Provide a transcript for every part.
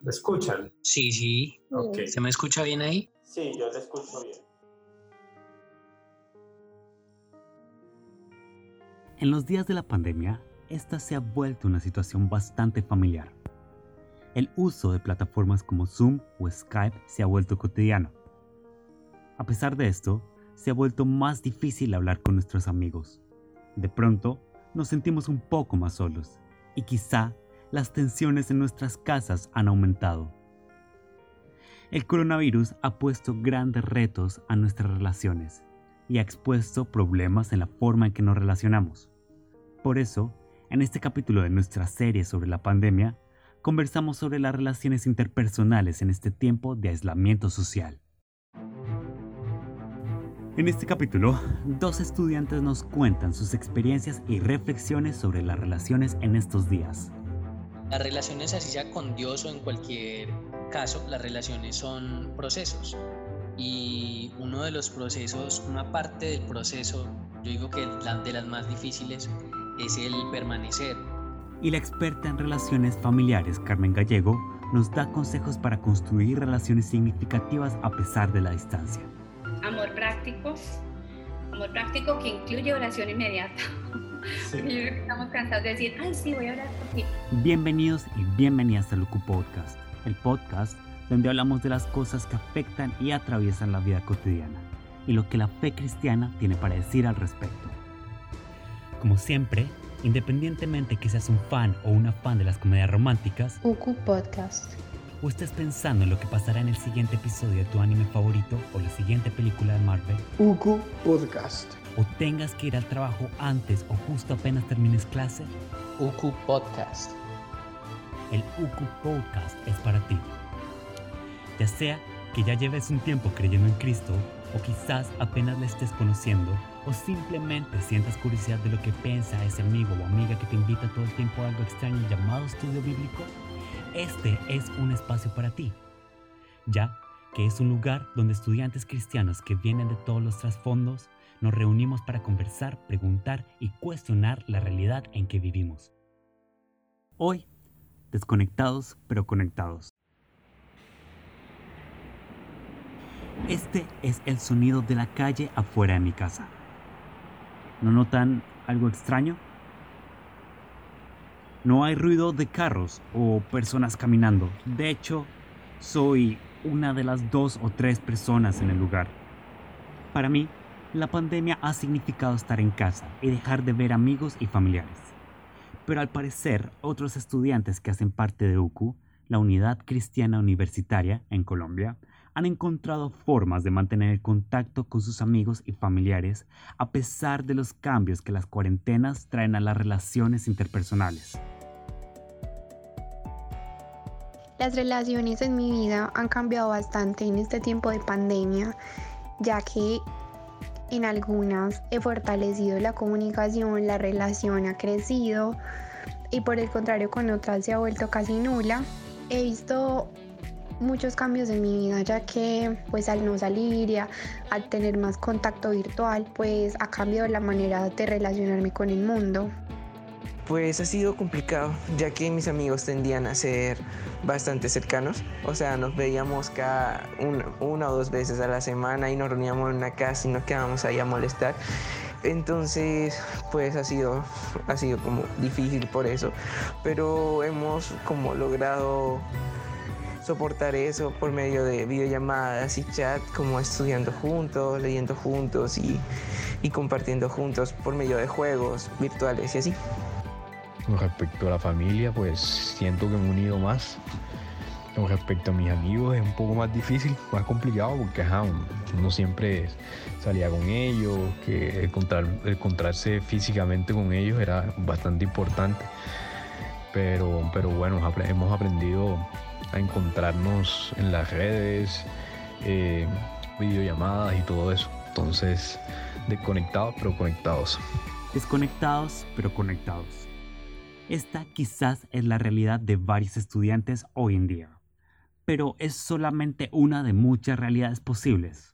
¿Me escuchan? Sí, sí. ¿Se me escucha bien ahí? Sí, yo te escucho bien. En los días de la pandemia, esta se ha vuelto una situación bastante familiar. El uso de plataformas como Zoom o Skype se ha vuelto cotidiano. A pesar de esto, se ha vuelto más difícil hablar con nuestros amigos. De pronto, nos sentimos un poco más solos y quizá las tensiones en nuestras casas han aumentado. El coronavirus ha puesto grandes retos a nuestras relaciones y ha expuesto problemas en la forma en que nos relacionamos. Por eso, en este capítulo de nuestra serie sobre la pandemia, conversamos sobre las relaciones interpersonales en este tiempo de aislamiento social. En este capítulo, dos estudiantes nos cuentan sus experiencias y reflexiones sobre las relaciones en estos días. Las relaciones, así sea con Dios o en cualquier caso, las relaciones son procesos. Y uno de los procesos, una parte del proceso, yo digo que de las más difíciles, es el permanecer. Y la experta en relaciones familiares, Carmen Gallego, nos da consejos para construir relaciones significativas a pesar de la distancia. Amor práctico, amor práctico que incluye oración inmediata. Sí. Yo creo que estamos cansados de decir, ay, sí, voy a orar por ti. Bienvenidos y bienvenidas al Lucu Podcast, el podcast donde hablamos de las cosas que afectan y atraviesan la vida cotidiana y lo que la fe cristiana tiene para decir al respecto. Como siempre, independientemente que seas un fan o una fan de las comedias románticas, UQ Podcast. O estés pensando en lo que pasará en el siguiente episodio de tu anime favorito o la siguiente película de Marvel, UQ Podcast. o tengas que ir al trabajo antes o justo apenas termines clase, UQ Podcast. el UQ Podcast es para ti. Ya sea que ya lleves un tiempo creyendo en Cristo, o quizás apenas le estés conociendo, o simplemente sientas curiosidad de lo que piensa ese amigo o amiga que te invita todo el tiempo a algo extraño llamado estudio bíblico, este es un espacio para ti. Ya que es un lugar donde estudiantes cristianos que vienen de todos los trasfondos nos reunimos para conversar, preguntar y cuestionar la realidad en que vivimos. Hoy, desconectados pero conectados. Este es el sonido de la calle afuera de mi casa. ¿No notan algo extraño? No hay ruido de carros o personas caminando. De hecho, soy una de las dos o tres personas en el lugar. Para mí, la pandemia ha significado estar en casa y dejar de ver amigos y familiares. Pero al parecer, otros estudiantes que hacen parte de UCU, la Unidad Cristiana Universitaria en Colombia, han encontrado formas de mantener el contacto con sus amigos y familiares a pesar de los cambios que las cuarentenas traen a las relaciones interpersonales. Las relaciones en mi vida han cambiado bastante en este tiempo de pandemia, ya que en algunas he fortalecido la comunicación, la relación ha crecido y por el contrario con otras se ha vuelto casi nula. He visto muchos cambios en mi vida ya que pues al no salir y al tener más contacto virtual pues ha cambiado la manera de relacionarme con el mundo. Pues ha sido complicado, ya que mis amigos tendían a ser bastante cercanos. O sea, nos veíamos cada una, o dos veces a la semana y nos reuníamos en una casa y nos quedábamos ahí a molestar. Entonces, pues ha sido, ha sido como difícil por eso. Pero hemos como logrado soportar eso por medio de videollamadas y chat, como estudiando juntos, leyendo juntos y, y compartiendo juntos por medio de juegos virtuales y así. Con respecto a la familia, pues siento que me he unido más. Con respecto a mis amigos es un poco más difícil, más complicado porque ajá, uno siempre salía con ellos, que encontrar, encontrarse físicamente con ellos era bastante importante. Pero, pero bueno, hemos aprendido a encontrarnos en las redes, eh, videollamadas y todo eso. Entonces, desconectados pero conectados. Desconectados pero conectados. Esta quizás es la realidad de varios estudiantes hoy en día, pero es solamente una de muchas realidades posibles.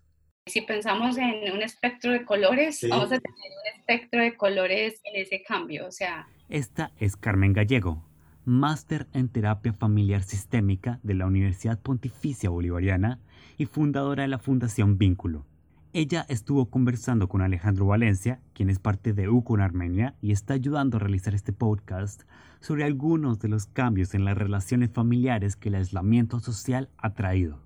si pensamos en un espectro de colores, Sí. vamos a tener un espectro de colores en ese cambio. O sea, Esta es Carmen Gallego, máster en terapia familiar sistémica de la Universidad Pontificia Bolivariana y fundadora de la Fundación Vínculo. Ella estuvo conversando con Alejandro Valencia, quien es parte de UCO en Armenia y está ayudando a realizar este podcast sobre algunos de los cambios en las relaciones familiares que el aislamiento social ha traído.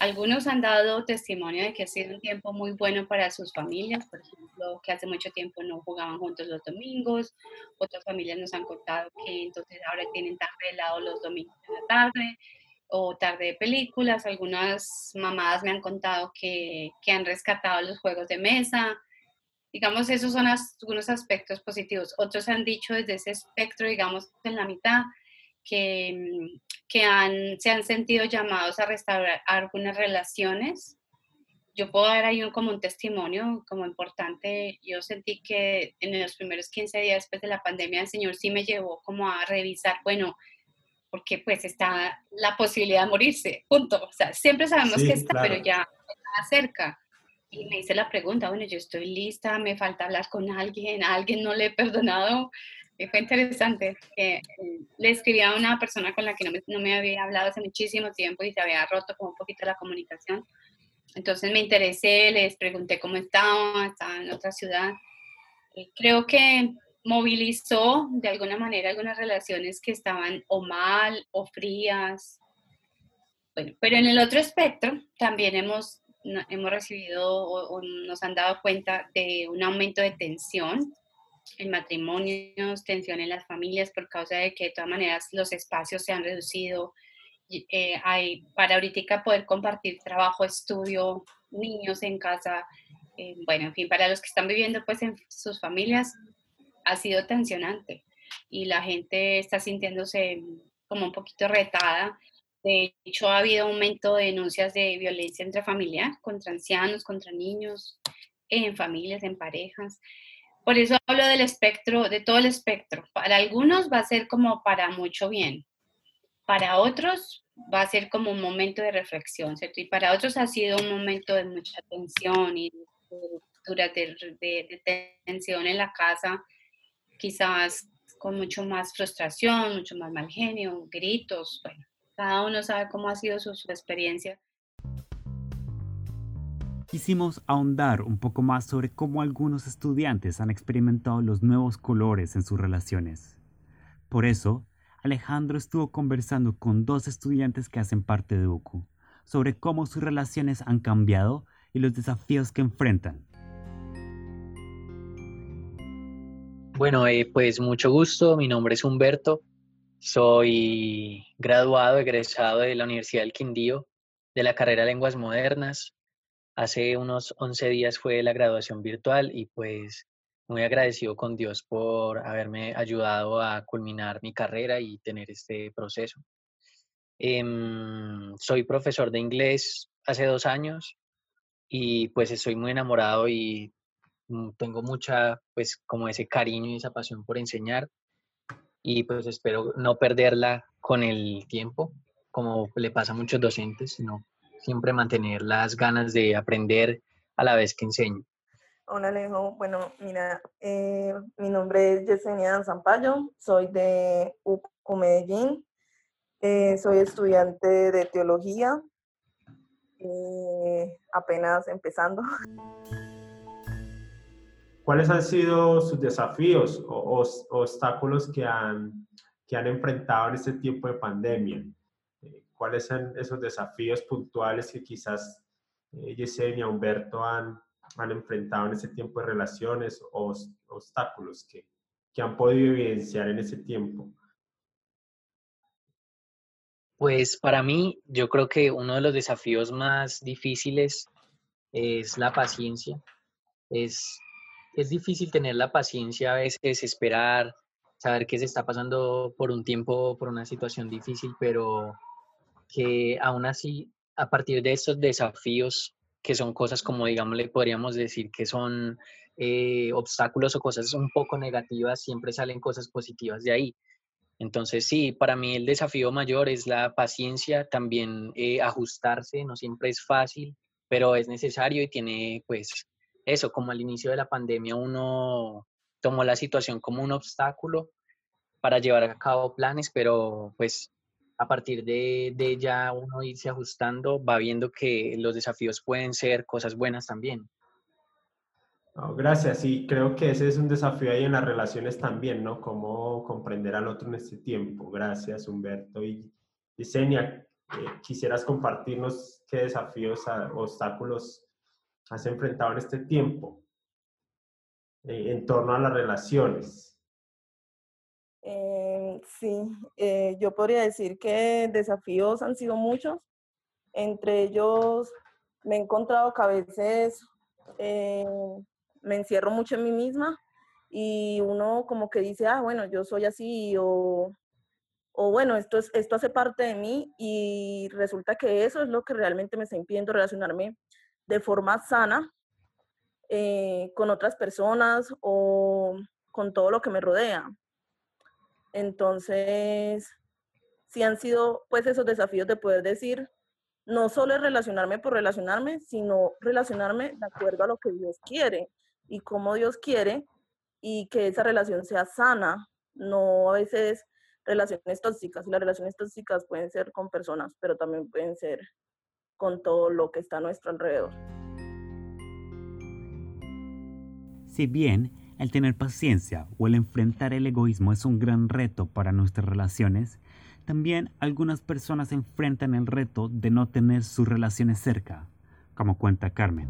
algunos han dado testimonio de que ha sido un tiempo muy bueno para sus familias, por ejemplo, que hace mucho tiempo no jugaban juntos los domingos, otras familias nos han contado que entonces ahora tienen tarde de los domingos en la tarde o tarde de películas, algunas mamadas me han contado que, que han rescatado los juegos de mesa, digamos, esos son as- algunos aspectos positivos. Otros han dicho desde ese espectro, digamos, en la mitad, que, que han, se han sentido llamados a restaurar algunas relaciones. Yo puedo dar ahí un, como un testimonio como importante. Yo sentí que en los primeros 15 días después de la pandemia el Señor sí me llevó como a revisar, bueno, porque pues está la posibilidad de morirse, punto. O sea, siempre sabemos Sí, que está, claro. pero ya está cerca. Y me hice la pregunta, bueno, yo estoy lista, me falta hablar con alguien, a alguien no le he perdonado. Y fue interesante. eh, le escribí a una persona con la que no me, no me había hablado hace muchísimo tiempo y se había roto como un poquito la comunicación. Entonces me interesé, les pregunté cómo estaba, estaba en otra ciudad. Y creo que movilizó de alguna manera algunas relaciones que estaban o mal o frías. Bueno, pero en el otro espectro también hemos, hemos recibido o, nos han dado cuenta de un aumento de tensión en matrimonios, tensión en las familias por causa de que de todas maneras los espacios se han reducido. eh, hay, para ahorita poder compartir trabajo, estudio, niños en casa, eh, bueno, en fin, para los que están viviendo pues en sus familias ha sido tensionante y la gente está sintiéndose como un poquito retada. De hecho, ha habido aumento de denuncias de violencia intrafamiliar contra ancianos, contra niños, en familias, en parejas. Por eso hablo del espectro, de todo el espectro. Para algunos va a ser como para mucho bien. Para otros va a ser como un momento de reflexión, ¿cierto? Y para otros ha sido un momento de mucha tensión y de de- de tensión en la casa, quizás con mucho más frustración, mucho más mal genio, gritos, cada uno sabe cómo ha sido su, su experiencia. Quisimos ahondar un poco más sobre cómo algunos estudiantes han experimentado los nuevos colores en sus relaciones. Por eso, Alejandro estuvo conversando con dos estudiantes que hacen parte de UCU sobre cómo sus relaciones han cambiado y los desafíos que enfrentan. Bueno, eh, pues mucho gusto. Mi nombre es Humberto. Soy graduado, egresado de la Universidad del Quindío de la carrera Lenguas Modernas. Hace unos 11 días fue la graduación virtual y pues muy agradecido con Dios por haberme ayudado a culminar mi carrera y tener este proceso. Em, soy profesor de inglés hace dos años y pues estoy muy enamorado y tengo mucha, pues como ese cariño y esa pasión por enseñar y pues espero no perderla con el tiempo, como le pasa a muchos docentes, sino siempre mantener las ganas de aprender a la vez que enseño. Hola Alejo, bueno, mira, eh, mi nombre es Yesenia Zampayo, soy de UCO Medellín, eh, soy estudiante de teología, eh, apenas empezando. ¿Cuáles han sido sus desafíos o, o- obstáculos que han, que han enfrentado en este tiempo de pandemia? Eh, ¿Cuáles son esos desafíos puntuales que quizás eh, Yesenia, Humberto han, han enfrentado en este tiempo de relaciones o os- obstáculos que, que han podido evidenciar en ese tiempo? Pues para mí, yo creo que uno de los desafíos más difíciles es la paciencia. Es, es difícil tener la paciencia a veces, esperar, saber que se está pasando por un tiempo, por una situación difícil, pero que aún así, a partir de estos desafíos, que son cosas como, digamos, le podríamos decir que son eh, obstáculos o cosas un poco negativas, siempre salen cosas positivas de ahí. Entonces, sí, para mí el desafío mayor es la paciencia, también eh, ajustarse, no siempre es fácil, pero es necesario y tiene, pues, eso, como al inicio de la pandemia uno tomó la situación como un obstáculo para llevar a cabo planes, pero pues a partir de, de ya uno irse ajustando, va viendo que los desafíos pueden ser cosas buenas también gracias, sí, creo que ese es un desafío ahí en las relaciones también, ¿no? Cómo comprender al otro en este tiempo. Gracias, Humberto. Y Yesenia, eh, quisieras compartirnos qué desafíos, obstáculos has enfrentado en este tiempo eh, en torno a las relaciones. Eh, sí, yo podría decir que desafíos han sido muchos. Entre ellos me he encontrado que a veces me encierro mucho en mí misma y uno como que dice, ah, bueno, yo soy así o, o bueno, esto, es, esto hace parte de mí y resulta que eso es lo que realmente me está impidiendo relacionarme de forma sana eh, con otras personas o con todo lo que me rodea. Entonces, sí han sido pues esos desafíos de poder decir, no solo es relacionarme por relacionarme, sino relacionarme de acuerdo a lo que Dios quiere y cómo Dios quiere y que esa relación sea sana, no a veces relaciones tóxicas. Las relaciones tóxicas pueden ser con personas, pero también pueden ser con todo lo que está a nuestro alrededor. Si bien el tener paciencia o el enfrentar el egoísmo es un gran reto para nuestras relaciones, también algunas personas enfrentan el reto de no tener sus relaciones cerca, como cuenta Carmen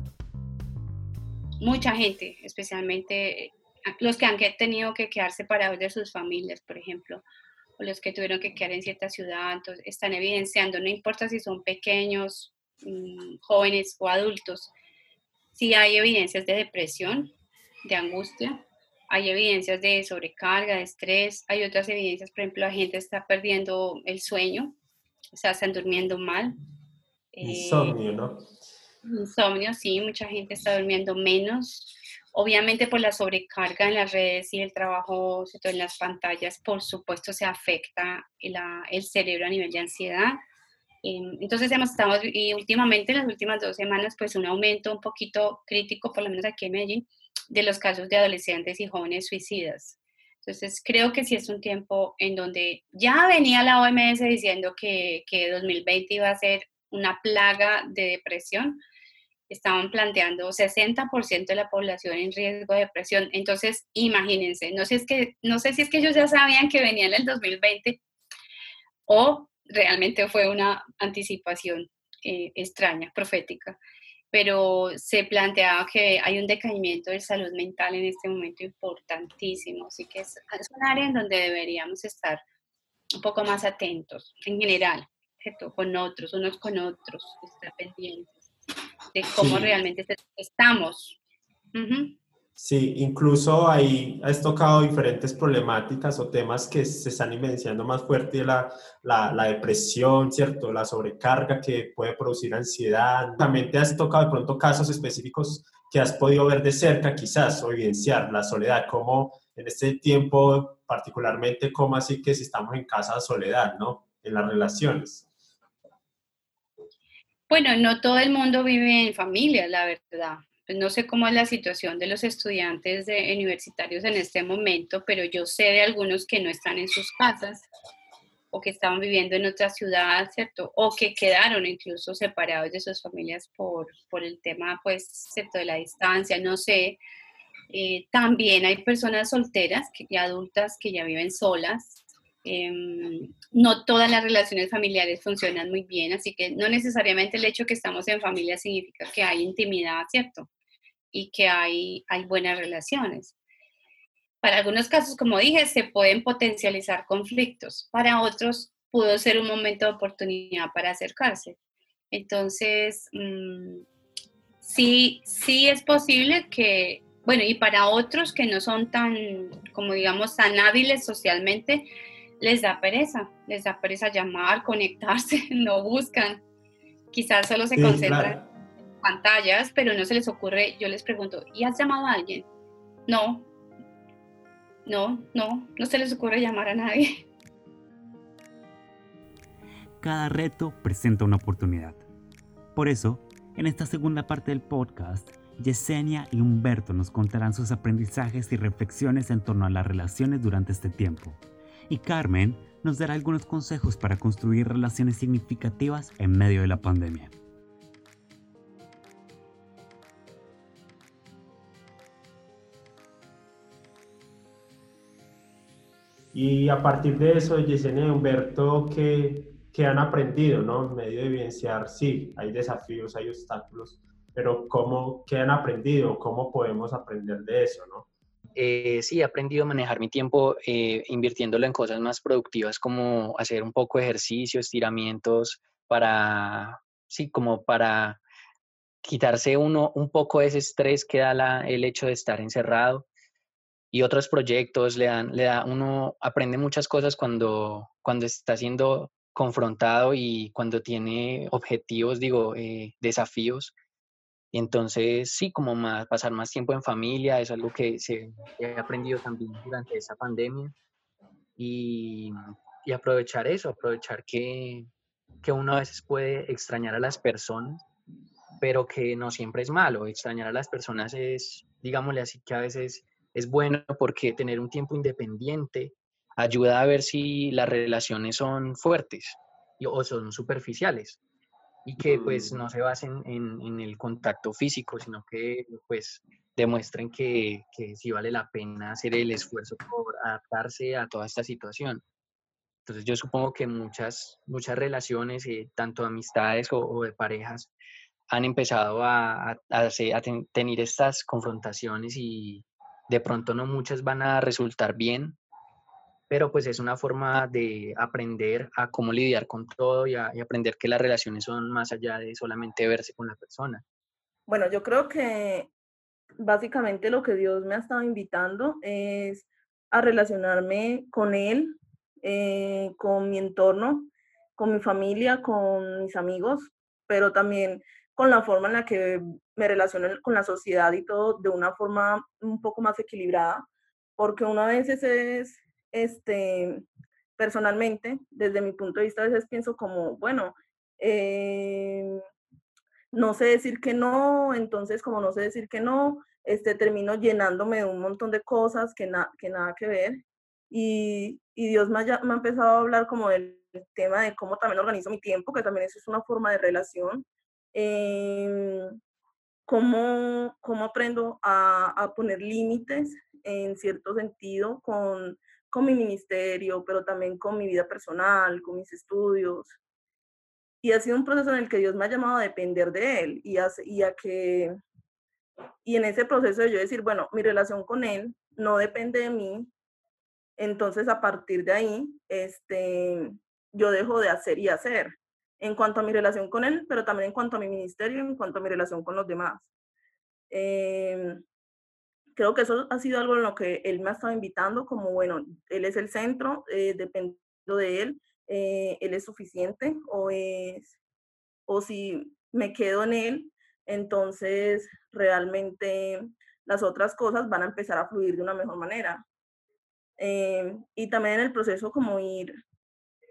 mucha gente, especialmente eh, los que han tenido que quedar separados de sus familias, por ejemplo, o los que tuvieron que quedar en cierta ciudad, entonces están evidenciando, no importa si son pequeños, jóvenes o adultos, si hay evidencias de depresión, de angustia, hay evidencias de sobrecarga, de estrés, hay otras evidencias, por ejemplo, la gente está perdiendo el sueño, o sea, están durmiendo mal. Insomnio, ¿no? Insomnio, sí, mucha gente está durmiendo menos. Obviamente por la sobrecarga en las redes y el trabajo en las pantallas, por supuesto se afecta el, cerebro a nivel de ansiedad. Em, entonces hemos estado, y últimamente en las últimas dos semanas, pues un aumento un poquito crítico, por lo menos aquí en Medellín, de los casos de adolescentes y jóvenes suicidas. Entonces creo que sí es un tiempo en donde ya venía la OMS diciendo que, que 2020 iba a ser una plaga de depresión, estaban planteando 60% de la población en riesgo de depresión. Entonces, imagínense, no sé, es que, no sé si es que ellos ya sabían que venía en el 2020 o realmente fue una anticipación eh, extraña, profética, pero se planteaba que hay un decaimiento de salud mental en este momento importantísimo, así que es, es un área en donde deberíamos estar un poco más atentos en general, con otros, unos con otros, estar pendientes de cómo realmente estamos. Sí, incluso ahí has tocado diferentes problemáticas o temas que se están evidenciando más fuerte, la, la, la, depresión, ¿cierto? La sobrecarga que puede producir ansiedad. También te has tocado de pronto casos específicos que has podido ver de cerca quizás o evidenciar la soledad, como en este tiempo particularmente, como así que si estamos en casa soledad, ¿no? En las relaciones. Bueno, no todo el mundo vive en familia, la verdad. Pues no sé cómo es la situación de los estudiantes universitarios en este momento, pero yo sé de algunos que no están en sus casas o que estaban viviendo en otra ciudad, ¿cierto? O que quedaron incluso separados de sus familias por, por el tema, pues, ¿cierto? De la distancia, no sé. Eh, también hay personas solteras y adultas que ya viven solas, Em, no todas las relaciones familiares funcionan muy bien, así que no necesariamente el hecho que estamos en familia significa que hay intimidad, ¿cierto? Y que hay, buenas relaciones. Para algunos casos, como dije, se pueden potencializar conflictos. Para otros, pudo ser un momento de oportunidad para acercarse. Entonces, mm, sí, sí es posible que, bueno, y para otros que no son tan, como digamos, tan hábiles socialmente, les da pereza, les da pereza llamar, conectarse, no buscan. Quizás solo se concentran en pantallas, pero no se les ocurre, yo les pregunto, ¿y has llamado a alguien? No, no, no, no se les ocurre llamar a nadie. cada reto presenta una oportunidad. Por eso, en esta segunda parte del podcast, Yesenia y Humberto nos contarán sus aprendizajes y reflexiones en torno a las relaciones durante este tiempo. Y Carmen nos dará algunos consejos para construir relaciones significativas en medio de la pandemia. Y a partir de eso, Yesenia y Humberto, ¿qué, ¿qué, han aprendido, no? En medio de evidenciar, sí, hay desafíos, hay obstáculos, pero ¿cómo, ¿qué han aprendido? ¿Cómo podemos aprender de eso, no? Eh, sí, he aprendido a manejar mi tiempo eh, invirtiéndolo en cosas más productivas como hacer un poco de ejercicio, estiramientos, para, sí, como para quitarse uno un poco ese estrés que da el hecho de estar encerrado y otros proyectos le dan, le da, uno aprende muchas cosas cuando, cuando está siendo confrontado y cuando tiene objetivos, digo, eh, desafíos. Y entonces, sí, como más, pasar más tiempo en familia es algo que se, he aprendido también durante esa pandemia. Y, y aprovechar eso, aprovechar que, que uno a veces puede extrañar a las personas, pero que no siempre es malo. Extrañar a las personas es, digámosle así, que a veces es bueno porque tener un tiempo independiente ayuda a ver si las relaciones son fuertes o son superficiales y que pues no se basen en, el contacto físico, sino que pues demuestren que, que sí vale la pena hacer el esfuerzo por adaptarse a toda esta situación. Entonces yo supongo que muchas, muchas relaciones, eh, tanto amistades o, de parejas, han empezado a, a, a tener estas confrontaciones y, de pronto no muchas van a resultar bien, pero pues es una forma de aprender a cómo lidiar con todo y, aprender que las relaciones son más allá de solamente verse con la persona. Bueno, yo creo que básicamente lo que Dios me ha estado invitando es a relacionarme con Él, eh, con mi entorno, con mi familia, con mis amigos, pero también con la forma en la que me relaciono con la sociedad y todo de una forma un poco más equilibrada, porque una vez es, este, personalmente, desde mi punto de vista, a veces pienso como, bueno, eh, no sé decir que no, entonces como no sé decir que no, este, termino llenándome de un montón de cosas que, que nada que ver. Y, y Dios me ha, me ha empezado a hablar como del tema de cómo también organizo mi tiempo, que también eso es una forma de relación Em, cómo, cómo aprendo a, a poner límites en cierto sentido con, con mi ministerio, pero también con mi vida personal, con mis estudios. Y ha sido un proceso en el que Dios me ha llamado a depender de Él y a, y a que, y en ese proceso de yo decir, bueno, mi relación con Él no depende de mí, entonces a partir de ahí, este, yo dejo de hacer y hacer en cuanto a mi relación con él, pero también en cuanto a mi ministerio, en cuanto a mi relación con los demás. Em, creo que eso ha sido algo en lo que él me ha estado invitando, como bueno, él es el centro, eh, de él, eh, él es suficiente o es, o si me quedo en él, entonces realmente las otras cosas van a empezar a fluir de una mejor manera. Em, y también en el proceso como ir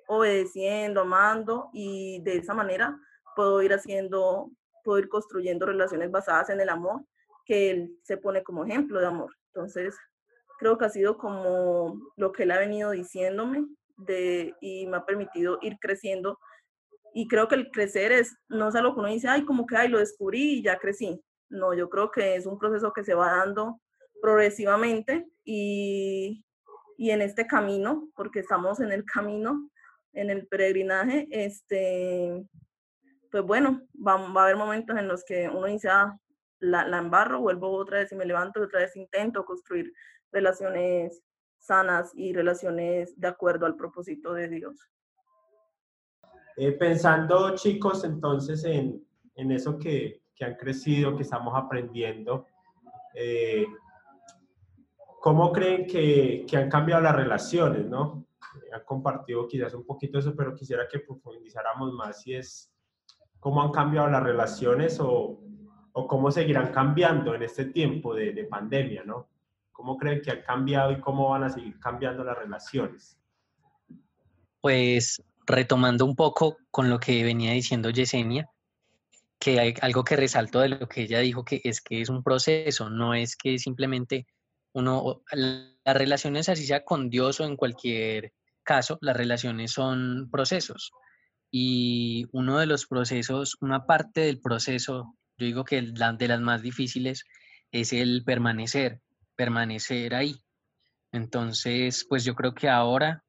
obedeciendo, amando y de esa manera puedo ir haciendo, puedo ir construyendo relaciones basadas en el amor que él se pone como ejemplo de amor. Entonces, creo que ha sido como lo que él ha venido diciéndome de, y me ha permitido ir creciendo. Y creo que el crecer es, no es algo que uno dice, ay, como que, ay, lo descubrí y ya crecí. No, yo creo que es un proceso que se va dando progresivamente y, y en este camino, porque estamos en el camino, en el peregrinaje, este, pues bueno, va, va, a haber momentos en los que uno dice, ah, la, la embarro, vuelvo otra vez y me levanto y otra vez intento construir relaciones sanas y relaciones de acuerdo al propósito de Dios. Eh, pensando, chicos, entonces en, en eso que, que, han crecido, que estamos aprendiendo, eh, ¿cómo creen que, que, han cambiado las relaciones, no? han compartido quizás un poquito eso, pero quisiera que profundizáramos más si es cómo han cambiado las relaciones o, o cómo seguirán cambiando en este tiempo de, de, pandemia, ¿no? ¿Cómo creen que han cambiado y cómo van a seguir cambiando las relaciones? Pues retomando un poco con lo que venía diciendo Yesenia, que hay algo que resalto de lo que ella dijo, que es que es un proceso, no es que simplemente uno, las relaciones así sea con Dios o en cualquier caso, las relaciones son procesos. Y uno de los procesos, una parte del proceso, yo digo que de las más difíciles, es el permanecer, permanecer ahí. Entonces, pues yo creo que ahora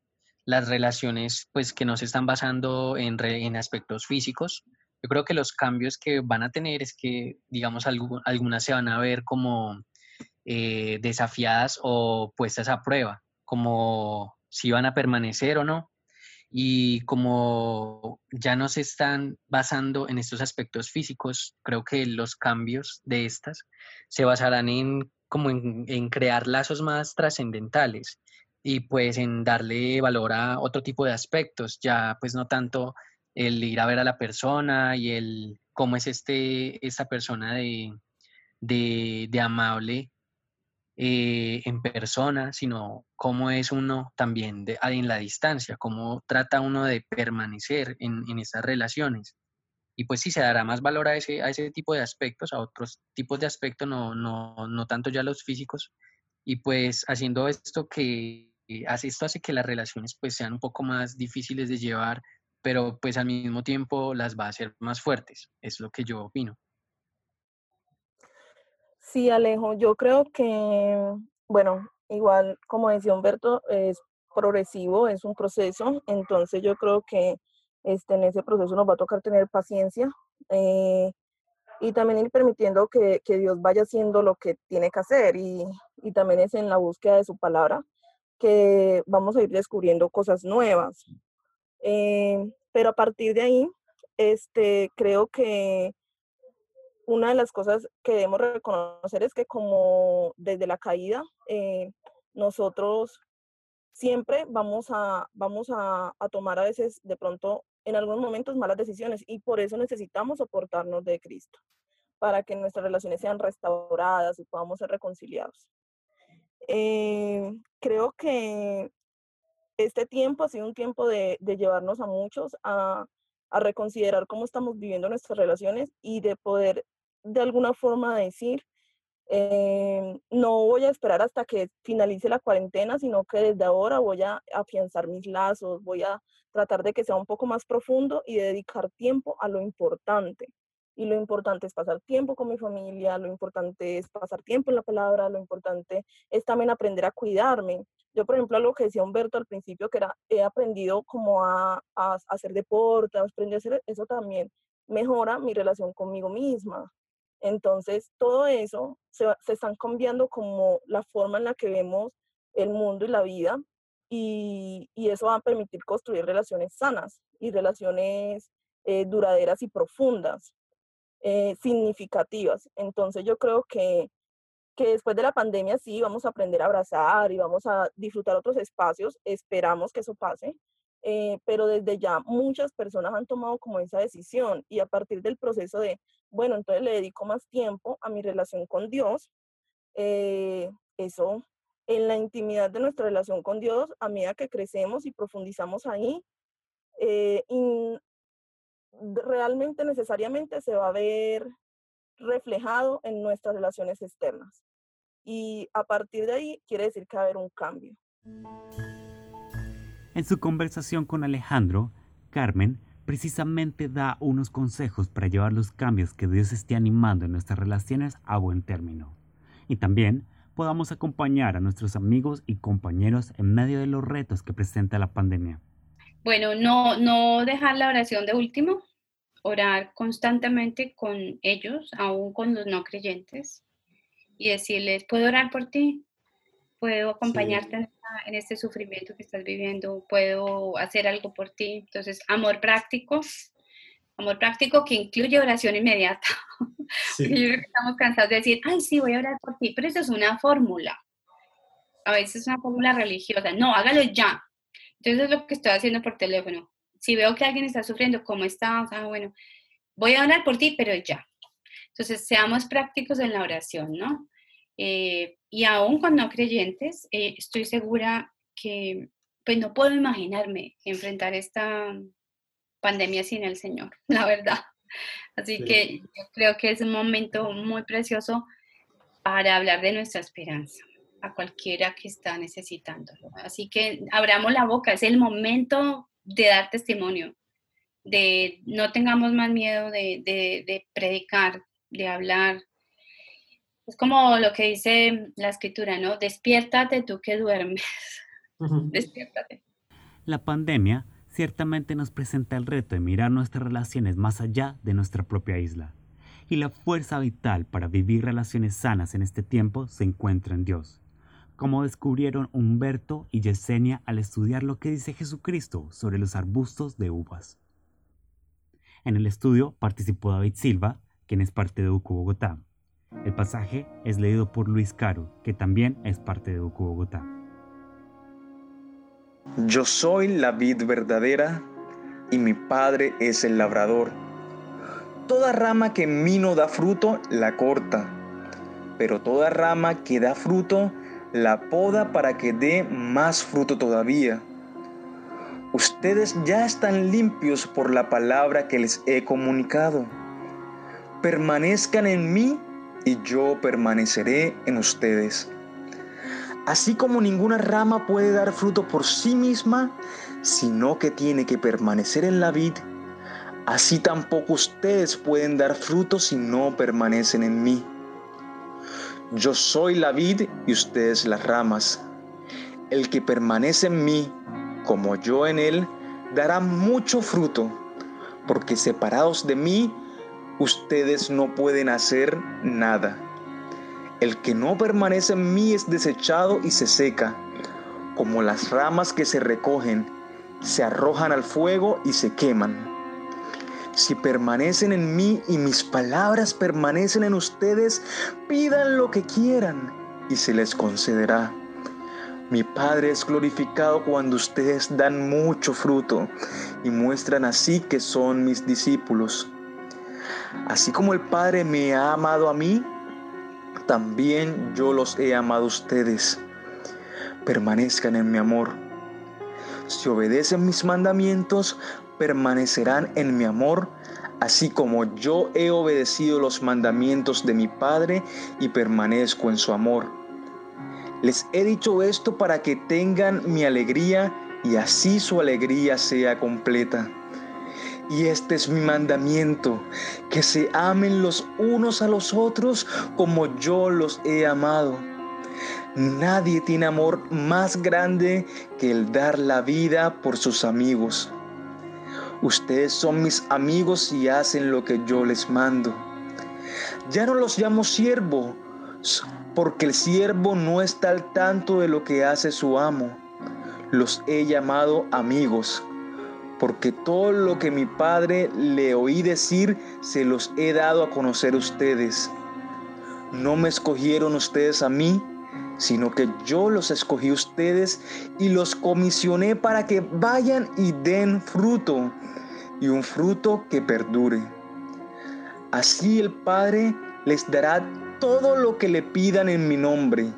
las relaciones pues que no se están basando en, en aspectos físicos, yo creo que los cambios que van a tener es que, digamos, algunas se van a ver como eh, desafiadas o puestas a prueba, como si van a permanecer o no. Y como ya no se están basando en estos aspectos físicos, creo que los cambios de estas se basarán en como en, crear lazos más trascendentales y pues en darle valor a otro tipo de aspectos, ya pues no tanto el ir a ver a la persona y el cómo es este, esta persona de, de, amable eh, en persona, sino cómo es uno también de, en la distancia, cómo trata uno de permanecer en, en estas relaciones y pues sí se dará más valor a ese, a ese tipo de aspectos, a otros tipos de aspectos, no, no, no tanto ya los físicos. Y pues haciendo esto que hace esto hace que las relaciones pues sean un poco más difíciles de llevar, pero pues al mismo tiempo las va a hacer más fuertes, es lo que yo opino. Sí, Alejo, yo creo que, bueno, igual como decía Humberto, es progresivo, es un proceso, entonces yo creo que este, en ese proceso nos va a tocar tener paciencia eh, y también ir permitiendo que, que, Dios vaya haciendo lo que tiene que hacer y, y, también es en la búsqueda de su palabra que vamos a ir descubriendo cosas nuevas. Eh, pero a partir de ahí, este, creo que una de las cosas que debemos reconocer es que como desde la caída, eh, nosotros siempre vamos a, vamos a, tomar a veces de pronto en algunos momentos malas decisiones y por eso necesitamos soportarnos de Cristo, para que nuestras relaciones sean restauradas y podamos ser reconciliados. Eh, creo que este tiempo ha sido un tiempo de, de llevarnos a muchos a, a, reconsiderar cómo estamos viviendo nuestras relaciones y de poder de alguna forma decir, eh, no voy a esperar hasta que finalice la cuarentena, sino que desde ahora voy a afianzar mis lazos, voy a tratar de que sea un poco más profundo y dedicar tiempo a lo importante. Y lo importante es pasar tiempo con mi familia, lo importante es pasar tiempo en la palabra, lo importante es también aprender a cuidarme. Yo, por ejemplo, lo que decía Humberto al principio, que era, he aprendido como a, a, hacer deporte, aprendí a hacer eso también, mejora mi relación conmigo misma. Entonces, todo eso se, se están cambiando como la forma en la que vemos el mundo y la vida y, eso va a permitir construir relaciones sanas y relaciones eh, duraderas y profundas, eh, significativas. Entonces yo creo que, que después de la pandemia sí vamos a aprender a abrazar y vamos a disfrutar otros espacios, esperamos que eso pase, eh, pero desde ya muchas personas han tomado como esa decisión y a partir del proceso de, bueno, entonces le dedico más tiempo a mi relación con Dios, eso en la intimidad de nuestra relación con Dios, a medida que crecemos y profundizamos ahí, eh, realmente necesariamente se va a ver reflejado en nuestras relaciones externas. Y a partir de ahí quiere decir que va a haber un cambio. En su conversación con Alejandro, Carmen precisamente da unos consejos para llevar los cambios que Dios esté animando en nuestras relaciones a buen término. Y también podamos acompañar a nuestros amigos y compañeros en medio de los retos que presenta la pandemia. Bueno, no, no dejar la oración de último, orar constantemente con ellos, aún con los no creyentes, y decirles, puedo orar por ti, puedo acompañarte en, en, este sufrimiento que estás viviendo, puedo hacer algo por ti. Entonces, amor práctico, amor práctico que incluye oración inmediata. Sí. Yo creo que estamos cansados de decir, ay, sí, voy a orar por ti, pero eso es una fórmula. A veces es una fórmula religiosa. No, hágalo ya. Entonces es lo que estoy haciendo por teléfono. Si veo que alguien está sufriendo, ¿cómo está? O bueno, voy a orar por ti, pero ya. Entonces, seamos prácticos en la oración, ¿no? Eh, y aún con no creyentes, eh, estoy segura que pues no puedo imaginarme enfrentar esta pandemia sin el Señor, la verdad. Así que yo creo que es un momento muy precioso para hablar de nuestra esperanza a cualquiera que está necesitándolo. Así que abramos la boca, es el momento de dar testimonio, de no tengamos más miedo de, de predicar, de hablar. Es como lo que dice la escritura, ¿no? Despiértate tú que duermes. Despiértate. La pandemia ciertamente nos presenta el reto de mirar nuestras relaciones más allá de nuestra propia isla. Y la fuerza vital para vivir relaciones sanas en este tiempo se encuentra en Dios, como descubrieron Humberto y Yesenia al estudiar lo que dice Jesucristo sobre los arbustos de uvas. En el estudio participó David Silva, quien es parte de UCU Bogotá. El pasaje es leído por Luis Caro, que también es parte de UCU Bogotá. Yo soy la vid verdadera y mi Padre es el labrador. Toda rama que en mí no da fruto, la corta, pero toda rama que da fruto, la poda para que dé más fruto todavía. Ustedes ya están limpios por la palabra que les he comunicado. Permanezcan en mí y yo permaneceré en ustedes. Así como ninguna rama puede dar fruto por sí misma, sino que tiene que permanecer en la vid, así tampoco ustedes pueden dar fruto si no permanecen en mí. Yo soy la vid y ustedes las ramas. El que permanece en mí, como yo en él, dará mucho fruto, porque separados de mí, ustedes no pueden hacer nada. El que no permanece en mí es desechado y se seca, como las ramas que se recogen, se arrojan al fuego y se queman. Si permanecen en mí y mis palabras permanecen en ustedes, pidan lo que quieran y se les concederá. Mi Padre es glorificado cuando ustedes dan mucho fruto y muestran así que son mis discípulos. Así como el Padre me ha amado a mí, también yo los he amado a ustedes. Permanezcan en mi amor. Si obedecen mis mandamientos, permanecerán en mi amor, así como yo he obedecido los mandamientos de mi Padre y permanezco en su amor. Les he dicho esto para que tengan mi alegría y así su alegría sea completa. Y este es mi mandamiento, que se amen los unos a los otros como yo los he amado. Nadie tiene amor más grande que el dar la vida por sus amigos. Ustedes son mis amigos y hacen lo que yo les mando. Ya no los llamo siervo, porque el siervo no está al tanto de lo que hace su amo. Los he llamado amigos porque todo lo que mi Padre le oí decir se los he dado a conocer a ustedes. No me escogieron ustedes a mí, sino que yo los escogí a ustedes y los comisioné para que vayan y den fruto, y un fruto que perdure. Así el Padre les dará todo lo que le pidan en mi nombre.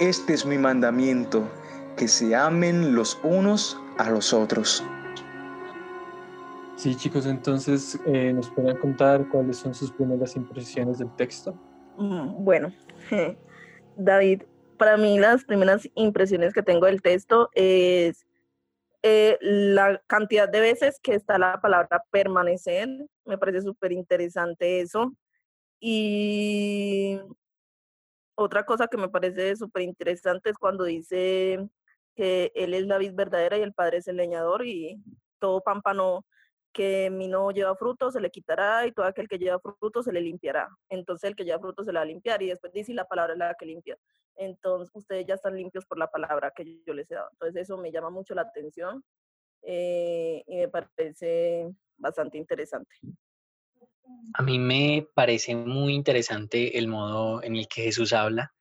Este es mi mandamiento, que se amen los unos a los otros. Sí, chicos, entonces, eh, ¿nos pueden contar cuáles son sus primeras impresiones del texto? Mm, bueno, David, para mí las primeras impresiones que tengo del texto es eh, la cantidad de veces que está la palabra permanecer. Me parece súper interesante eso. Y otra cosa que me parece súper interesante es cuando dice que él es la vid verdadera y el padre es el leñador y todo pámpano que mi no lleva fruto se le quitará y todo aquel que lleva fruto se le limpiará. Entonces el que lleva fruto se le va a limpiar y después dice la palabra es la que limpia. Entonces ustedes ya están limpios por la palabra que yo les he dado. Entonces eso me llama mucho la atención eh, y me parece bastante interesante. A mí me parece muy interesante el modo en el que Jesús habla,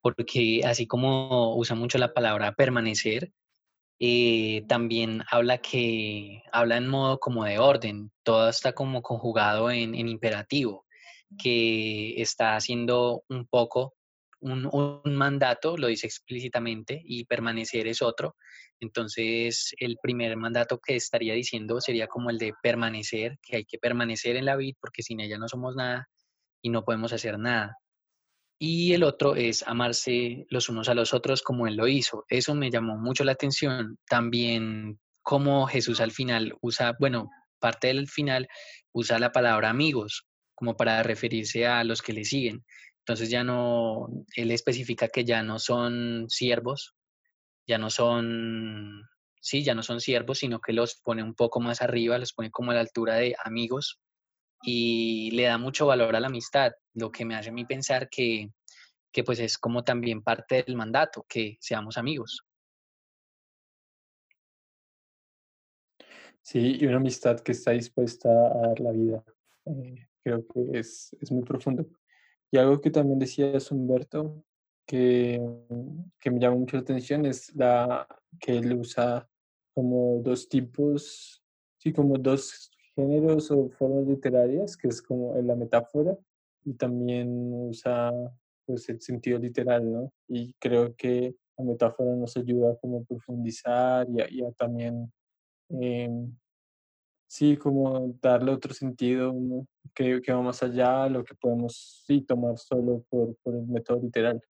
porque así como usa mucho la palabra permanecer, eh, también habla que habla en modo como de orden, todo está como conjugado en, imperativo, que está haciendo un poco un, un, mandato, lo dice explícitamente, y permanecer es otro. Entonces, el primer mandato que estaría diciendo sería como el de permanecer, que hay que permanecer en la vida porque sin ella no somos nada y no podemos hacer nada. Y el otro es amarse los unos a los otros como Él lo hizo. Eso me llamó mucho la atención. También como Jesús al final usa, bueno, parte del final usa la palabra amigos como para referirse a los que le siguen. Entonces ya no, él especifica que ya no son siervos, ya no son, sí, ya no son siervos, sino que los pone un poco más arriba, los pone como a la altura de amigos y le da mucho valor a la amistad, lo que me hace a mí pensar que, que pues es como también parte del mandato, que seamos amigos. Sí, y una amistad que está dispuesta a dar la vida. Eh, creo que es, es muy profundo. Y algo que también decía Humberto, que, que me llama mucho la atención, es la que él usa como dos tipos, sí, como dos géneros o formas literarias, que es como en la metáfora, y también usa pues el sentido literal, ¿no? Y creo que la metáfora nos ayuda como a profundizar y a, también, em, sí, como darle otro sentido que, que, va más allá de lo que podemos, sí, tomar solo por, por el método literal.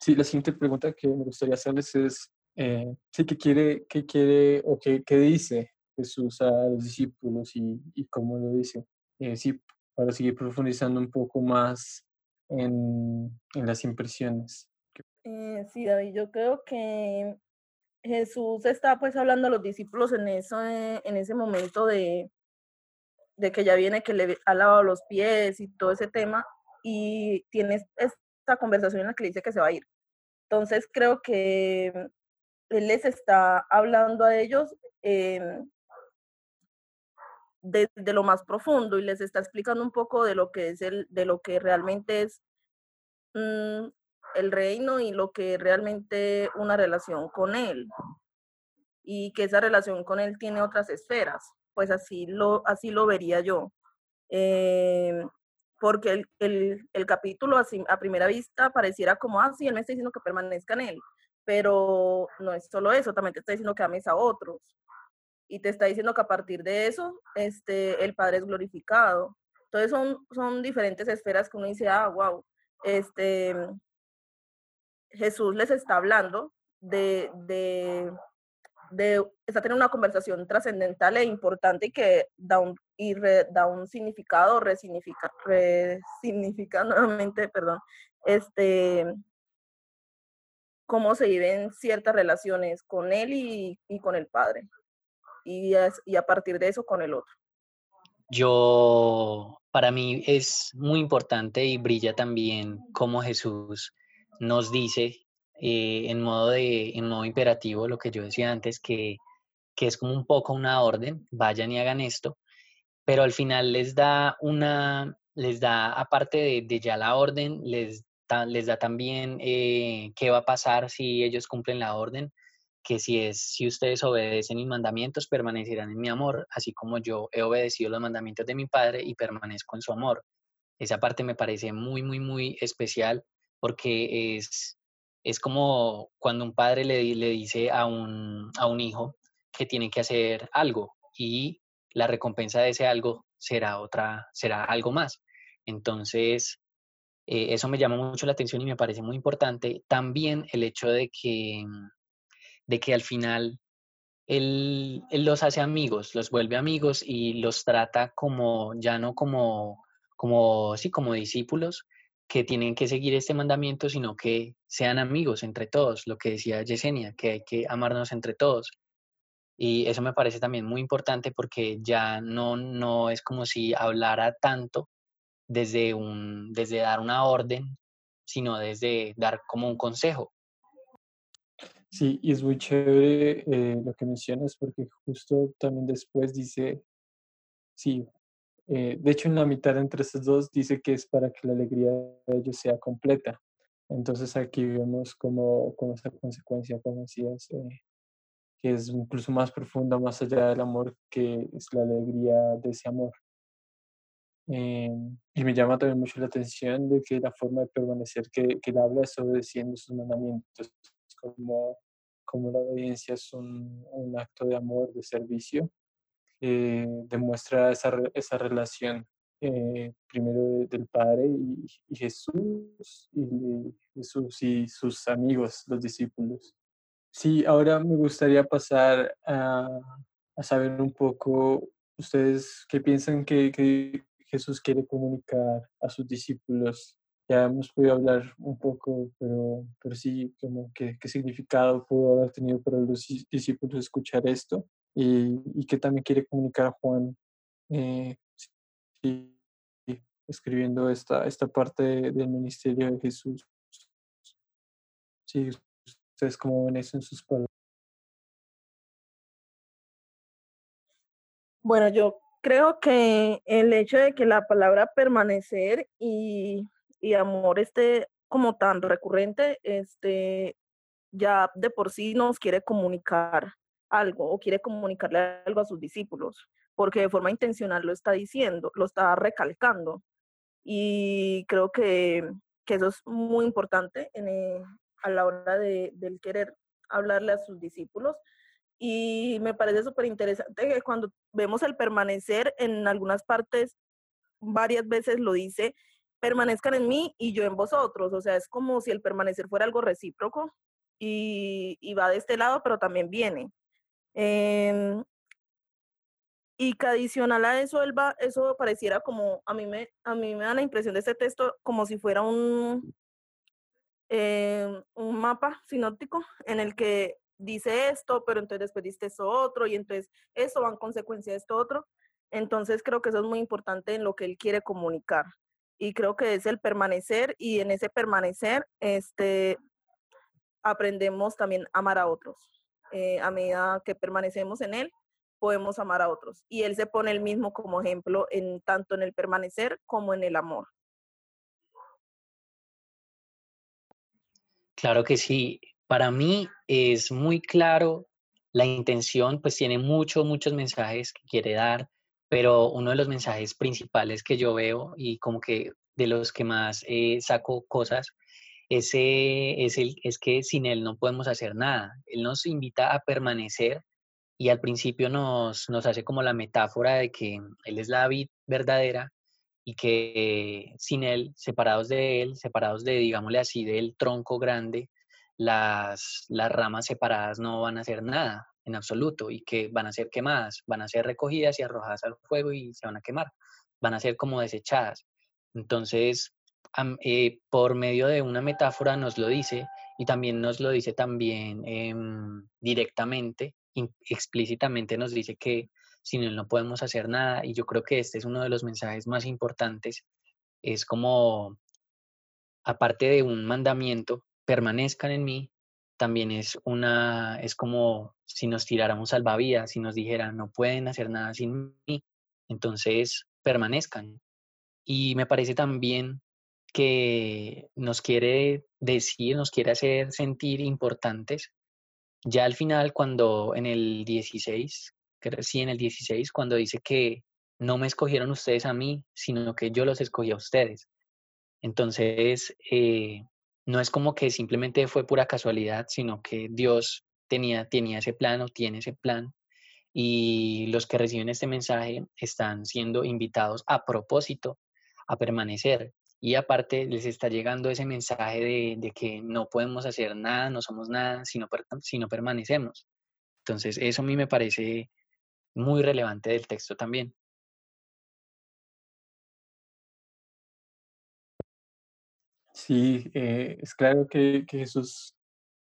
Sí, la siguiente pregunta que me gustaría hacerles es, eh, sí, ¿qué quiere, qué quiere o qué, qué dice Jesús a los discípulos y, y cómo lo dice? Eh, sí, para seguir profundizando un poco más en, en las impresiones. Eh, sí, David, yo creo que Jesús está pues hablando a los discípulos en, eso, eh, en ese momento de, de que ya viene, que le ha lavado los pies y todo ese tema, y tiene esta conversación en la que le dice que se va a ir. Entonces creo que él les está hablando a ellos eh, desde lo más profundo y les está explicando un poco de lo que es el, de lo que realmente es mm, el reino y lo que realmente una relación con él. Y que esa relación con él tiene otras esferas pues así lo así lo vería yo. Eh, porque el, el, el, capítulo así, a primera vista pareciera como ah sí él me está diciendo que permanezca en él pero no es solo eso también te está diciendo que ames a otros y te está diciendo que a partir de eso este, el Padre es glorificado. Entonces son, son diferentes esferas que uno dice, ah, wow, este, Jesús les está hablando de, de, está teniendo una conversación trascendental e importante y que da un, y da un significado, resignifica, resignifica nuevamente, perdón, este, cómo se viven ciertas relaciones con él y, y con el Padre y, a partir de eso con el otro. Yo, para mí es muy importante y brilla también como Jesús nos dice eh, en, modo de, en modo imperativo lo que yo decía antes, que, que es como un poco una orden, vayan y hagan esto, pero al final les da una, les da, aparte de, ya la orden, les les da también eh, qué va a pasar si ellos cumplen la orden, que si es si ustedes obedecen mis mandamientos permanecerán en mi amor, así como yo he obedecido los mandamientos de mi Padre y permanezco en su amor. Esa parte me parece muy muy muy especial porque es es como cuando un padre le, le dice a un, a un hijo que tiene que hacer algo y la recompensa de ese algo será otra será algo más. Entonces, eh, eso me llama mucho la atención y me parece muy importante. También el hecho de que de que al final él, los hace amigos, los vuelve amigos y los trata como, ya no como, como, sí, como discípulos que tienen que seguir este mandamiento, sino que sean amigos entre todos, lo que decía Yesenia, que hay que amarnos entre todos. Y eso me parece también muy importante porque ya no, no es como si hablara tanto desde, un, desde dar una orden, sino desde dar como un consejo. Sí, y es muy chévere eh, lo que mencionas porque justo también después dice, sí, eh, de hecho en la mitad entre estos dos dice que es para que la alegría de ellos sea completa. Entonces aquí vemos como, como esa consecuencia, como decías, eh, que es incluso más profunda, más allá del amor, que es la alegría de ese amor. Eh, y me llama también mucho la atención de que la forma de permanecer que, que él habla es obedeciendo sus mandamientos, como, como la obediencia es un, un acto de amor, de servicio, que demuestra esa, esa relación eh, primero del Padre y, y, Jesús, y Jesús y sus amigos, los discípulos. Sí, ahora me gustaría pasar a, a saber un poco ustedes qué piensan que, que Jesús quiere comunicar a sus discípulos. Ya hemos podido hablar un poco, pero, pero sí, como que, qué significado pudo haber tenido para los discípulos escuchar esto y, y qué también quiere comunicar a Juan eh, escribiendo esta, esta parte del ministerio de Jesús. Sí, ustedes cómo ven eso en sus palabras. Bueno, yo creo que el hecho de que la palabra permanecer y, y amor esté como tan recurrente, este, ya de por sí nos quiere comunicar algo o quiere comunicarle algo a sus discípulos, porque de forma intencional lo está diciendo, lo está recalcando. Y creo que, que eso es muy importante en, eh, a la hora de, del querer hablarle a sus discípulos, y me parece súper interesante que cuando vemos el permanecer en algunas partes, varias veces lo dice, permanezcan en mí y yo en vosotros. O sea, es como si el permanecer fuera algo recíproco y, va de este lado, pero también viene. Eh, y que adicional a eso, él va, eso pareciera como, a mí, me, a mí me da la impresión de este texto como si fuera un, eh, un mapa sinóptico en el que dice esto, pero entonces después dice eso otro, y entonces eso va en consecuencia de esto otro. Entonces creo que eso es muy importante en lo que él quiere comunicar. Y creo que es el permanecer, y en ese permanecer, este, aprendemos también a amar a otros. Eh, a medida que permanecemos en él, podemos amar a otros. Y él se pone el mismo como ejemplo en tanto en el permanecer como en el amor. Claro que sí para mí es muy claro la intención, pues tiene muchos, muchos mensajes que quiere dar, pero uno de los mensajes principales que yo veo y como que de los que más eh, saco cosas, ese es, el, es que sin Él no podemos hacer nada. Él nos invita a permanecer y al principio nos, nos hace como la metáfora de que Él es la vid verdadera y que sin Él, separados de Él, separados de, digámosle así, del tronco grande, las, ramas separadas no van a hacer nada en absoluto y que van a ser quemadas, van a ser recogidas y arrojadas al fuego y se van a quemar, van a ser como desechadas. Entonces, eh, por medio de una metáfora nos lo dice y también nos lo dice también em, directamente, explícitamente nos dice que sin él no podemos hacer nada y yo creo que este es uno de los mensajes más importantes, es como, aparte de un mandamiento, permanezcan en mí, también es una, es como si nos tiráramos salvavidas, si nos dijeran, no pueden hacer nada sin mí, entonces permanezcan. Y me parece también que nos quiere decir, nos quiere hacer sentir importantes. Ya al final, cuando en el 16, que sí, en el 16, cuando dice que no me escogieron ustedes a mí, sino que yo los escogí a ustedes. Entonces, eh, no es como que simplemente fue pura casualidad, sino que Dios tenía, tenía ese plan o tiene ese plan y los que reciben este mensaje están siendo invitados a propósito a permanecer. Y aparte les está llegando ese mensaje de, que no podemos hacer nada, no somos nada, si si no permanecemos. Entonces, eso a mí me parece muy relevante del texto también. Sí, eh, es claro que, Jesús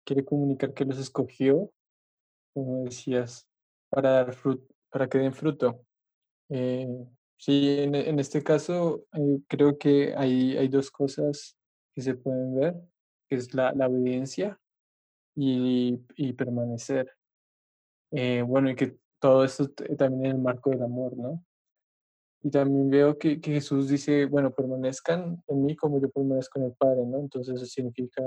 quiere comunicar que los escogió, como decías, para dar fruto, para que den fruto. Eh, sí, en, en, este caso eh, creo que hay, hay dos cosas que se pueden ver, que es la, la obediencia y, y permanecer. bueno, y que todo esto también en el marco del amor, ¿no? Y también veo que, que, Jesús dice, bueno, permanezcan en mí como yo permanezco en el Padre, ¿no? Entonces eso significa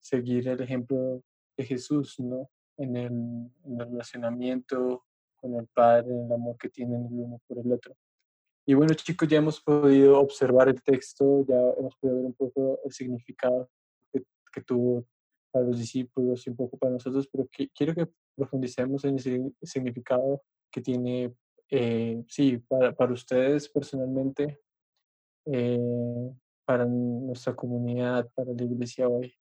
seguir el ejemplo de Jesús, ¿no? En el, en el relacionamiento con el Padre, en el amor que tienen el uno por el otro. Y bueno, chicos, ya hemos podido observar el texto, ya hemos podido ver un poco el significado que, que tuvo para los discípulos y un poco para nosotros, pero quiero que profundicemos en el significado que tiene, eh, sí, para, para, ustedes personalmente, eh, para nuestra comunidad, para la iglesia hoy.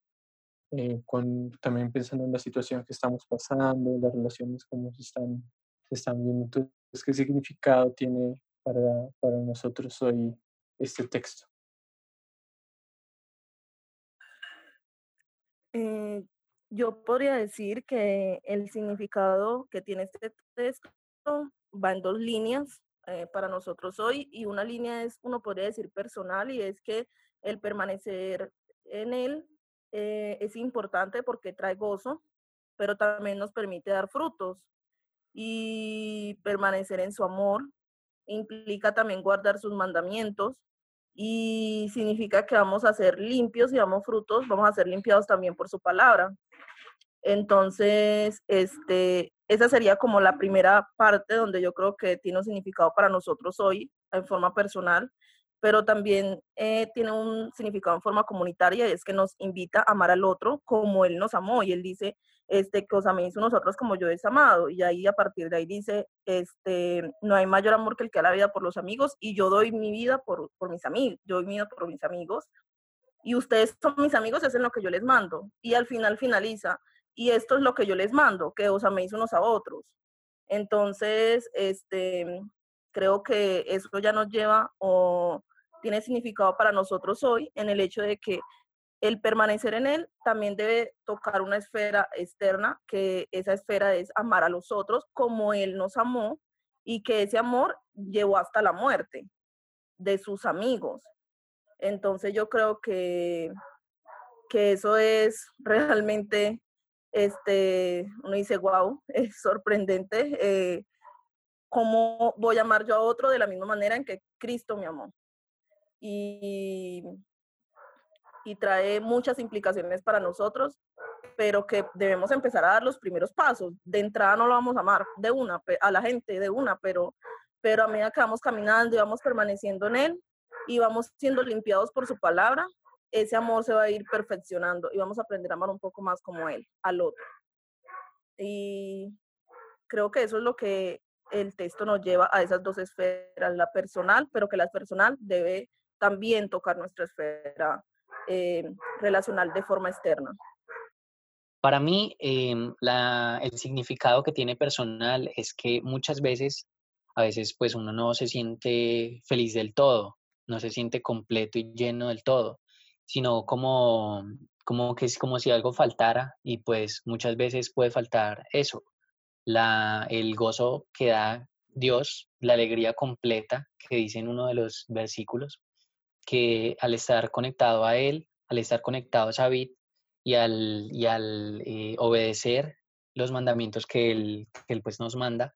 Eh, con, también pensando en la situación que estamos pasando, las relaciones como se están, se están viendo. Entonces, ¿qué significado tiene para, para nosotros hoy este texto? Eh, yo podría decir que el significado que tiene este texto va en dos líneas eh, para nosotros hoy y una línea es, uno podría decir personal y es que el permanecer en él eh, es importante porque trae gozo, pero también nos permite dar frutos y permanecer en su amor implica también guardar sus mandamientos y significa que vamos a ser limpios y damos frutos, vamos a ser limpiados también por su palabra. Entonces, este, esa sería como la primera parte donde yo creo que tiene un significado para nosotros hoy en forma personal, pero también eh, tiene un significado en forma comunitaria y es que nos invita a amar al otro como Él nos amó y Él dice, este, que os améis nosotros como yo he amado. Y ahí a partir de ahí dice, este, no hay mayor amor que el que da la vida por los amigos y yo doy mi vida por, por mis amigos, yo doy mi vida por mis amigos. Y ustedes son mis amigos, es en lo que yo les mando. Y al final finaliza, y esto es lo que yo les mando, que os améis unos a otros. Entonces, este, creo que eso ya nos lleva o tiene significado para nosotros hoy en el hecho de que el permanecer en él también debe tocar una esfera externa, que esa esfera es amar a los otros como él nos amó y que ese amor llevó hasta la muerte de sus amigos. Entonces yo creo que, que eso es realmente, este, uno dice, wow, es sorprendente eh, cómo voy a amar yo a otro de la misma manera en que Cristo me amó. Y y trae muchas implicaciones para nosotros, pero que debemos empezar a dar los primeros pasos. De entrada no lo vamos a amar de una, a la gente de una, pero, pero a medida que vamos caminando y vamos permaneciendo en Él y vamos siendo limpiados por su palabra, ese amor se va a ir perfeccionando y vamos a aprender a amar un poco más como Él, al otro. Y creo que eso es lo que el texto nos lleva a esas dos esferas, la personal, pero que la personal debe también tocar nuestra esfera eh, relacional de forma externa? Para mí, em, el significado que tiene personal es que muchas veces, a veces pues uno no se siente feliz del todo, no se siente completo y lleno del todo, sino como, como que es como si algo faltara y pues muchas veces puede faltar eso, la, el gozo que da Dios, la alegría completa que dice en uno de los versículos, que al estar conectado a Él, al estar conectado a David y al, y al eh, obedecer los mandamientos que Él, que él pues nos manda,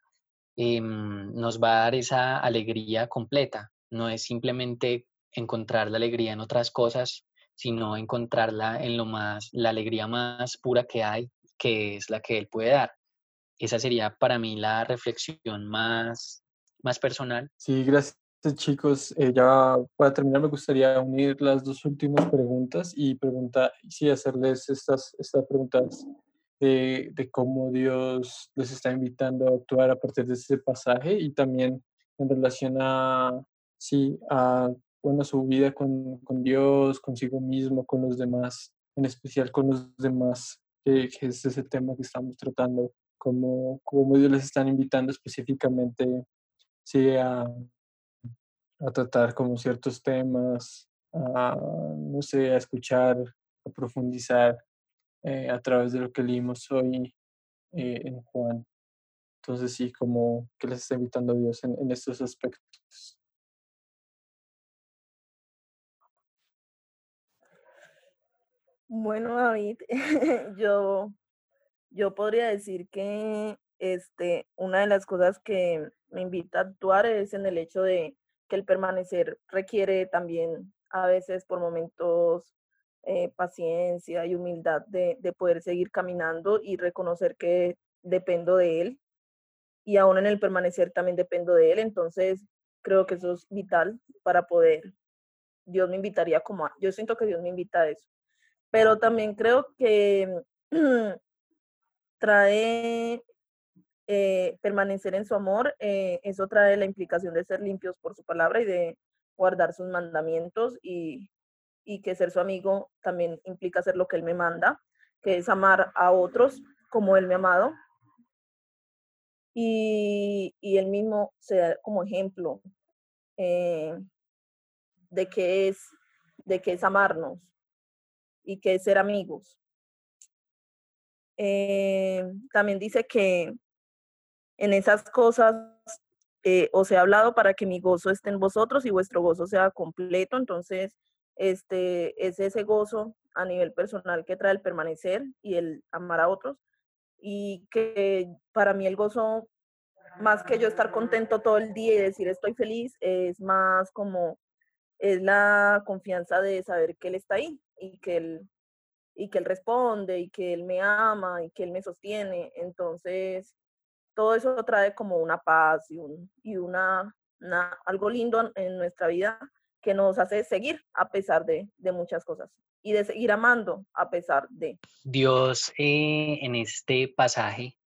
em, nos va a dar esa alegría completa. No es simplemente encontrar la alegría en otras cosas, sino encontrarla en lo más, la alegría más pura que hay, que es la que Él puede dar. Esa sería para mí la reflexión más, más personal. Sí, gracias chicos, eh, ya para terminar me gustaría unir las dos últimas preguntas y preguntar, sí, hacerles estas, estas preguntas de, de, cómo Dios les está invitando a actuar a partir de ese pasaje y también en relación a, sí, a bueno, su vida con, con Dios, consigo mismo, con los demás, en especial con los demás, que es ese tema que estamos tratando, cómo, cómo Dios les están invitando específicamente sí, a a tratar como ciertos temas, a, no sé, a escuchar, a profundizar eh, a través de lo que leímos hoy eh, en Juan. Entonces sí, como que les está invitando Dios en, en estos aspectos. Bueno, David, yo, yo podría decir que este, una de las cosas que me invita a actuar es en el hecho de que el permanecer requiere también a veces por momentos eh, paciencia y humildad de, de, poder seguir caminando y reconocer que dependo de Él. Y aún en el permanecer también dependo de Él. Entonces, creo que eso es vital para poder, Dios me invitaría como a, yo siento que Dios me invita a eso, pero también creo que trae eh, permanecer en su amor, eh, eso trae la implicación de ser limpios por su palabra y de guardar sus mandamientos y, y que ser su amigo también implica hacer lo que Él me manda, que es amar a otros como Él me ha amado. Y, y Él mismo se da como ejemplo eh, de qué es, de qué es amarnos y qué es ser amigos. también dice que en esas cosas eh, os he hablado para que mi gozo esté en vosotros y vuestro gozo sea completo. Entonces, este es ese gozo a nivel personal que trae el permanecer y el amar a otros. Y que para mí el gozo, más que yo estar contento todo el día y decir estoy feliz, es más como es la confianza de saber que él está ahí y que él y que él responde y que él me ama y que él me sostiene. Entonces, todo eso trae como una paz y, un, y una, algo lindo en nuestra vida que nos hace seguir a pesar de, muchas cosas y de seguir amando a pesar de. Dios eh, en este pasaje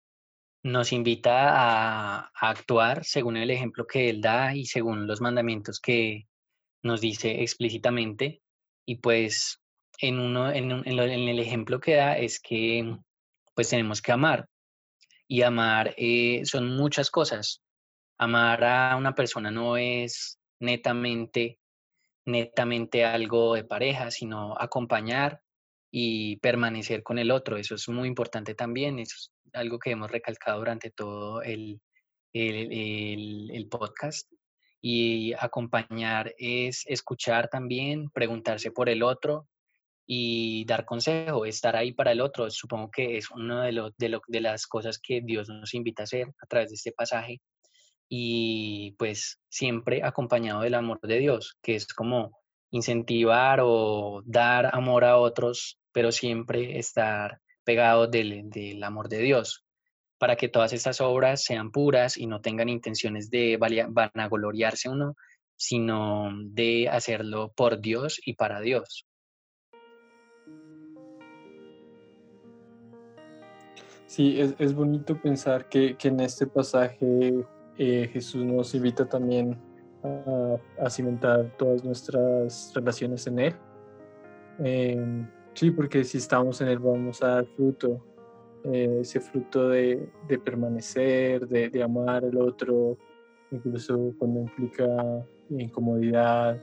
nos invita a, actuar según el ejemplo que Él da y según los mandamientos que nos dice explícitamente. Y pues en, uno, en, en el ejemplo que da es que pues tenemos que amar y amar eh, son muchas cosas. Amar a una persona no es netamente, netamente algo de pareja, sino acompañar y permanecer con el otro. Eso es muy importante también. Eso es algo que hemos recalcado durante todo el, el, el podcast. Y acompañar es escuchar también, preguntarse por el otro, y dar consejo, estar ahí para el otro. Supongo que es una de, lo, de, lo, de las cosas que Dios nos invita a hacer a través de este pasaje y pues siempre acompañado del amor de Dios, que es como incentivar o dar amor a otros, pero siempre estar pegado del, del amor de Dios, para que todas estas obras sean puras y no tengan intenciones de vanagloriarse uno, sino de hacerlo por Dios y para Dios. Sí, es, es bonito pensar que, que, en este pasaje eh, Jesús nos invita también a, cimentar todas nuestras relaciones en Él. Em, sí, porque si estamos en Él vamos a dar fruto, eh, ese fruto de, de permanecer, de, de, amar al otro, incluso cuando implica incomodidad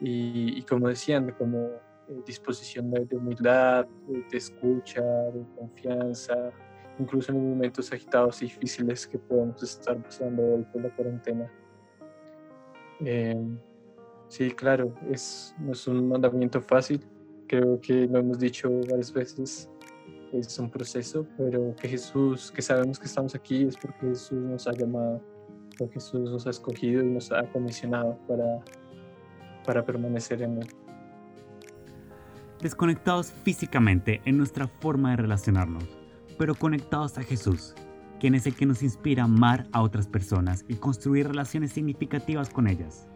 y como decían, como eh, disposición de, humildad, de, escucha, de confianza, incluso en momentos agitados y difíciles que podemos estar pasando hoy por la cuarentena. Em, sí, claro, es, no es un mandamiento fácil, creo que lo hemos dicho varias veces, es un proceso, pero que Jesús, que sabemos que estamos aquí es porque Jesús nos ha llamado, porque Jesús nos ha escogido y nos ha comisionado para, para permanecer en Él desconectados físicamente en nuestra forma de relacionarnos, pero conectados a Jesús, quien es el que nos inspira a amar a otras personas y construir relaciones significativas con ellas.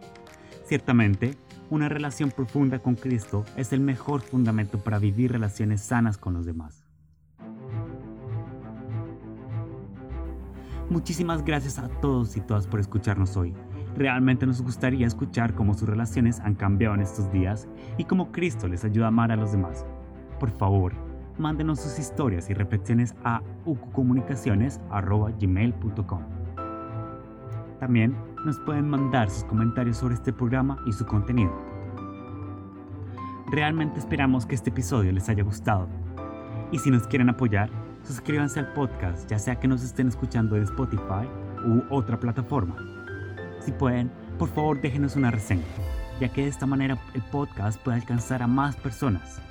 Ciertamente, una relación profunda con Cristo es el mejor fundamento para vivir relaciones sanas con los demás. Muchísimas gracias a todos y todas por escucharnos hoy. Realmente nos gustaría escuchar cómo sus relaciones han cambiado en estos días y cómo Cristo les ayuda a amar a los demás. Por favor, mándenos sus historias y reflexiones a ucucomunicaciones.gmail.com También nos pueden mandar sus comentarios sobre este programa y su contenido. Realmente esperamos que este episodio les haya gustado. Y si nos quieren apoyar, suscríbanse al podcast, ya sea que nos estén escuchando en Spotify u otra plataforma. Si pueden, por favor déjenos una reseña, ya que de esta manera el podcast puede alcanzar a más personas.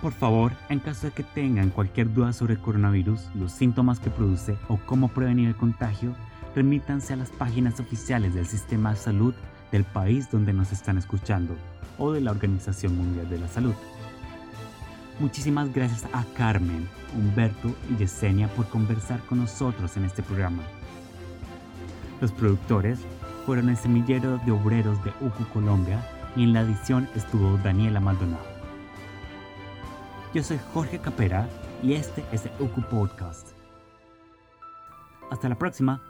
Por favor, en caso de que tengan cualquier duda sobre coronavirus, los síntomas que produce o cómo prevenir el contagio, remítanse a las páginas oficiales del sistema de salud del país donde nos están escuchando o de la Organización Mundial de la Salud. Muchísimas gracias a Carmen, Humberto y Yesenia por conversar con nosotros en este programa. Los productores fueron el semillero de obreros de UCU Colombia y en la edición estuvo Daniela Maldonado. Yo soy Jorge Capera y este es el UCU Podcast. Hasta la próxima.